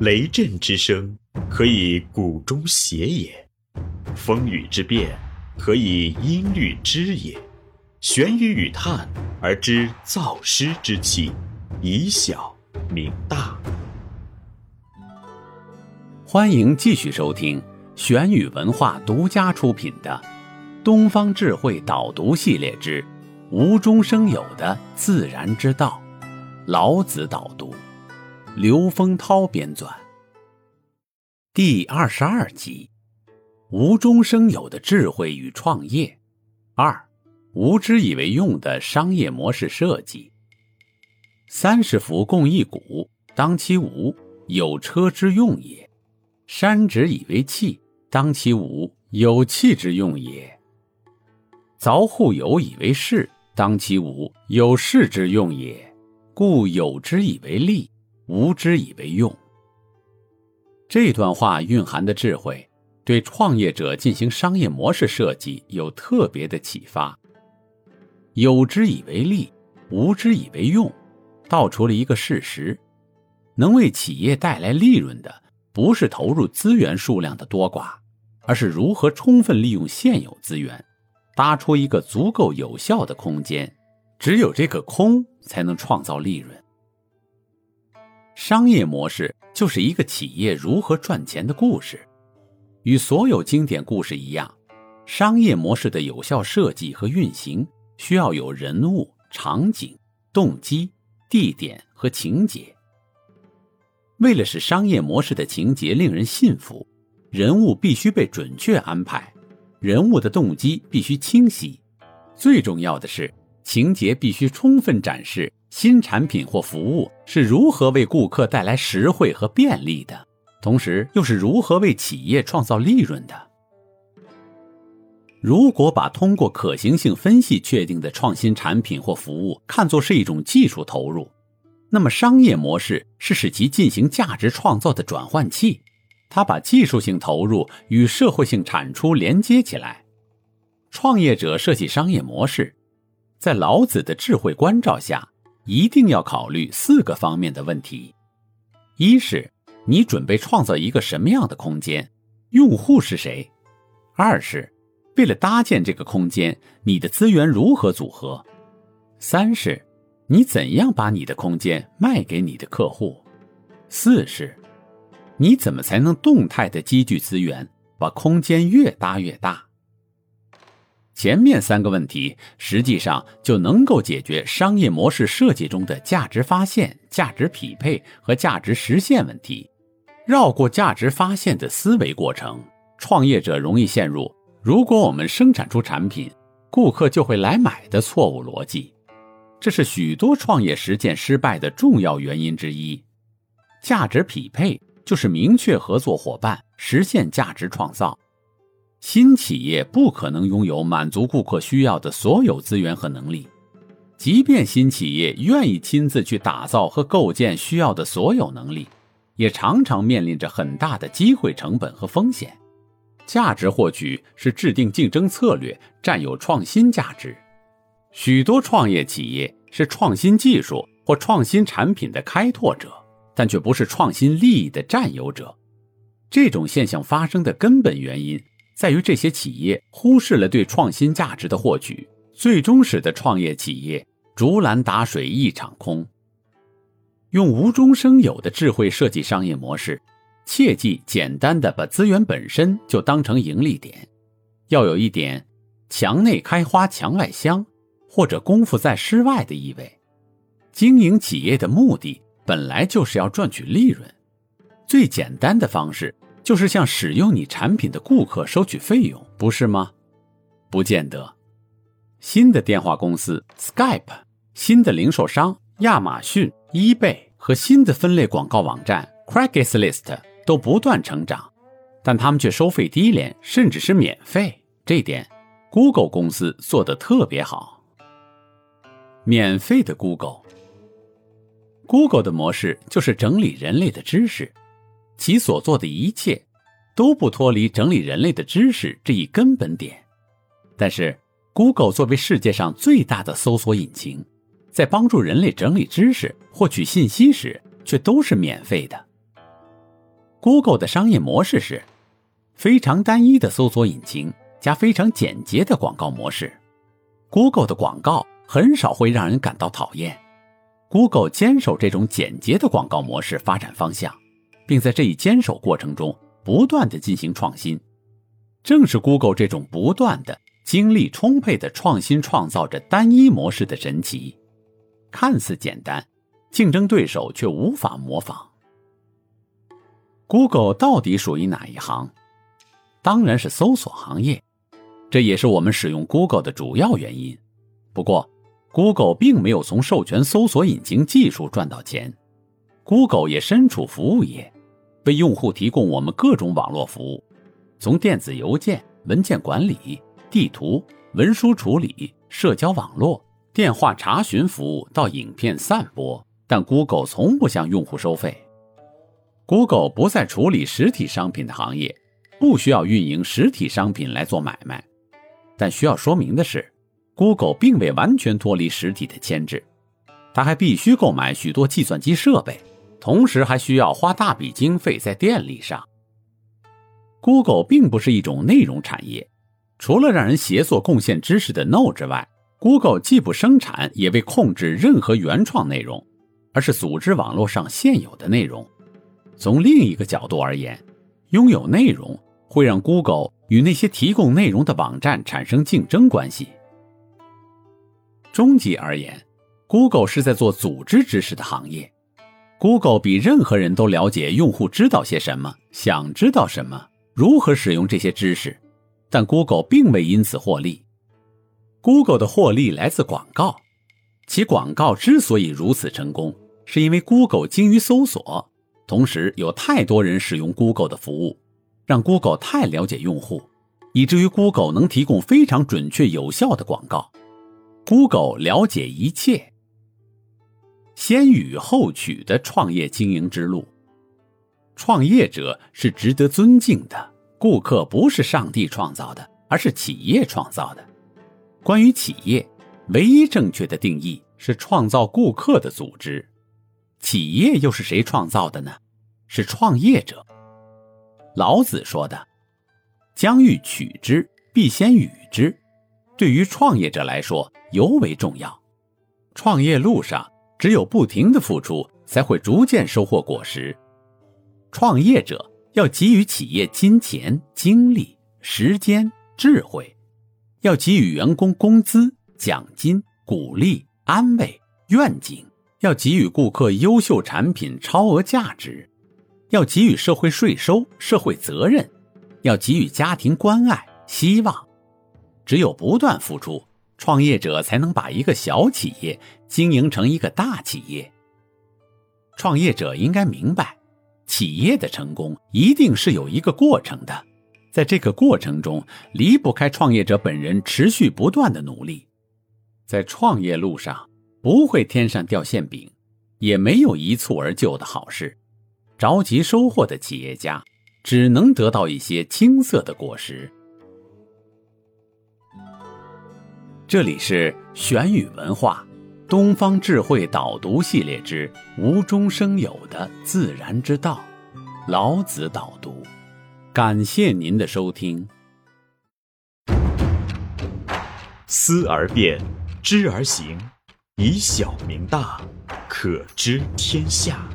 雷震之声，可以鼓中谐也；风雨之变，可以音律之也。玄于语叹而知造湿之气，以小明大。欢迎继续收听玄宇文化独家出品的《东方智慧导读系列之无中生有的自然之道》，老子导读，刘丰涛编纂，第二十二集：无中生有的智慧与创业二。无知以为用的商业模式设计。三十辐共一毂，当其无，有车之用也；山直以为器，当其无，有器之用也；凿户有以为室，当其无，有室之用也。故有之以为利，无之以为用。这段话蕴含的智慧，对创业者进行商业模式设计有特别的启发。有之以为利，无之以为用，道出了一个事实：能为企业带来利润的，不是投入资源数量的多寡，而是如何充分利用现有资源，搭出一个足够有效的空间。只有这个空，才能创造利润。商业模式就是一个企业如何赚钱的故事。与所有经典故事一样，商业模式的有效设计和运行。需要有人物、场景、动机、地点和情节。为了使商业模式的情节令人信服，人物必须被准确安排，人物的动机必须清晰。最重要的是，情节必须充分展示新产品或服务是如何为顾客带来实惠和便利的，同时又是如何为企业创造利润的。如果把通过可行性分析确定的创新产品或服务看作是一种技术投入，那么商业模式是使其进行价值创造的转换器。它把技术性投入与社会性产出连接起来。创业者设计商业模式，在老子的智慧关照下，一定要考虑四个方面的问题：一是你准备创造一个什么样的空间，用户是谁；二是。为了搭建这个空间，你的资源如何组合？三是，你怎样把你的空间卖给你的客户？四是，你怎么才能动态的积聚资源，把空间越搭越大？前面三个问题实际上就能够解决商业模式设计中的价值发现、价值匹配和价值实现问题。绕过价值发现的思维过程，创业者容易陷入。如果我们生产出产品，顾客就会来买的错误逻辑，这是许多创业实践失败的重要原因之一。价值匹配就是明确合作伙伴，实现价值创造。新企业不可能拥有满足顾客需要的所有资源和能力，即便新企业愿意亲自去打造和构建需要的所有能力，也常常面临着很大的机会成本和风险。价值获取是制定竞争策略、占有创新价值。许多创业企业是创新技术或创新产品的开拓者，但却不是创新利益的占有者。这种现象发生的根本原因在于这些企业忽视了对创新价值的获取，最终使得创业企业竹篮打水一场空。用无中生有的智慧设计商业模式。切忌简单的把资源本身就当成盈利点，要有一点“墙内开花墙外香”或者“功夫在诗外”的意味。经营企业的目的本来就是要赚取利润，最简单的方式就是向使用你产品的顾客收取费用，不是吗？不见得。新的电话公司 Skype，新的零售商亚马逊、eBay 和新的分类广告网站 Craigslist。都不断成长，但他们却收费低廉，甚至是免费。这点，Google 公司做得特别好。免费的 Google，Google 的模式就是整理人类的知识，其所做的一切都不脱离整理人类的知识这一根本点。但是，Google 作为世界上最大的搜索引擎，在帮助人类整理知识、获取信息时，却都是免费的。Google 的商业模式是非常单一的搜索引擎加非常简洁的广告模式。Google 的广告很少会让人感到讨厌。Google 坚守这种简洁的广告模式发展方向，并在这一坚守过程中不断的进行创新。正是 Google 这种不断的、精力充沛的创新，创造着单一模式的神奇。看似简单，竞争对手却无法模仿。Google 到底属于哪一行？当然是搜索行业，这也是我们使用 Google 的主要原因。不过，Google 并没有从授权搜索引擎技术赚到钱，Google 也身处服务业，为用户提供我们各种网络服务。从电子邮件、文件管理、地图、文书处理、社交网络、电话查询服务到影片散播，但 Google 从不向用户收费。Google 不再处理实体商品的行业，不需要运营实体商品来做买卖。但需要说明的是，Google 并未完全脱离实体的牵制，它还必须购买许多计算机设备，同时还需要花大笔经费在电力上。Google 并不是一种内容产业，除了让人协作贡献知识的 No 之外，Google 既不生产也未控制任何原创内容，而是组织网络上现有的内容。从另一个角度而言，拥有内容会让 Google 与那些提供内容的网站产生竞争关系。终极而言，Google 是在做组织知识的行业。Google 比任何人都了解用户知道些什么，想知道什么。如何使用这些知识？但 Google 并未因此获利。Google 的获利来自广告，其广告之所以如此成功，是因为 Google 精于搜索，同时有太多人使用 Google 的服务，让 Google 太了解用户，以至于 Google 能提供非常准确有效的广告。Google 了解一切，先予后取的创业经营之路。创业者是值得尊敬的。顾客不是上帝创造的，而是企业创造的。关于企业，唯一正确的定义是创造顾客的组织。企业又是谁创造的呢？是创业者。老子说的：“将欲取之，必先予之。”对于创业者来说尤为重要。创业路上，只有不停的付出，才会逐渐收获果实。创业者要给予企业金钱、精力、时间、智慧，要给予员工工资、奖金、鼓励、安慰、愿景，要给予顾客优秀产品、超额价值，要给予社会税收、社会责任，要给予家庭关爱、希望。只有不断付出，创业者才能把一个小企业经营成一个大企业。创业者应该明白。企业的成功一定是有一个过程的，在这个过程中离不开创业者本人持续不断的努力。在创业路上，不会天上掉馅饼，也没有一蹴而就的好事。着急收获的企业家，只能得到一些青涩的果实。这里是玄宇文化。东方智慧导读系列之无中生有的自然之道，老子导读。感谢您的收听。思而变，知而行，以小明大，可知天下。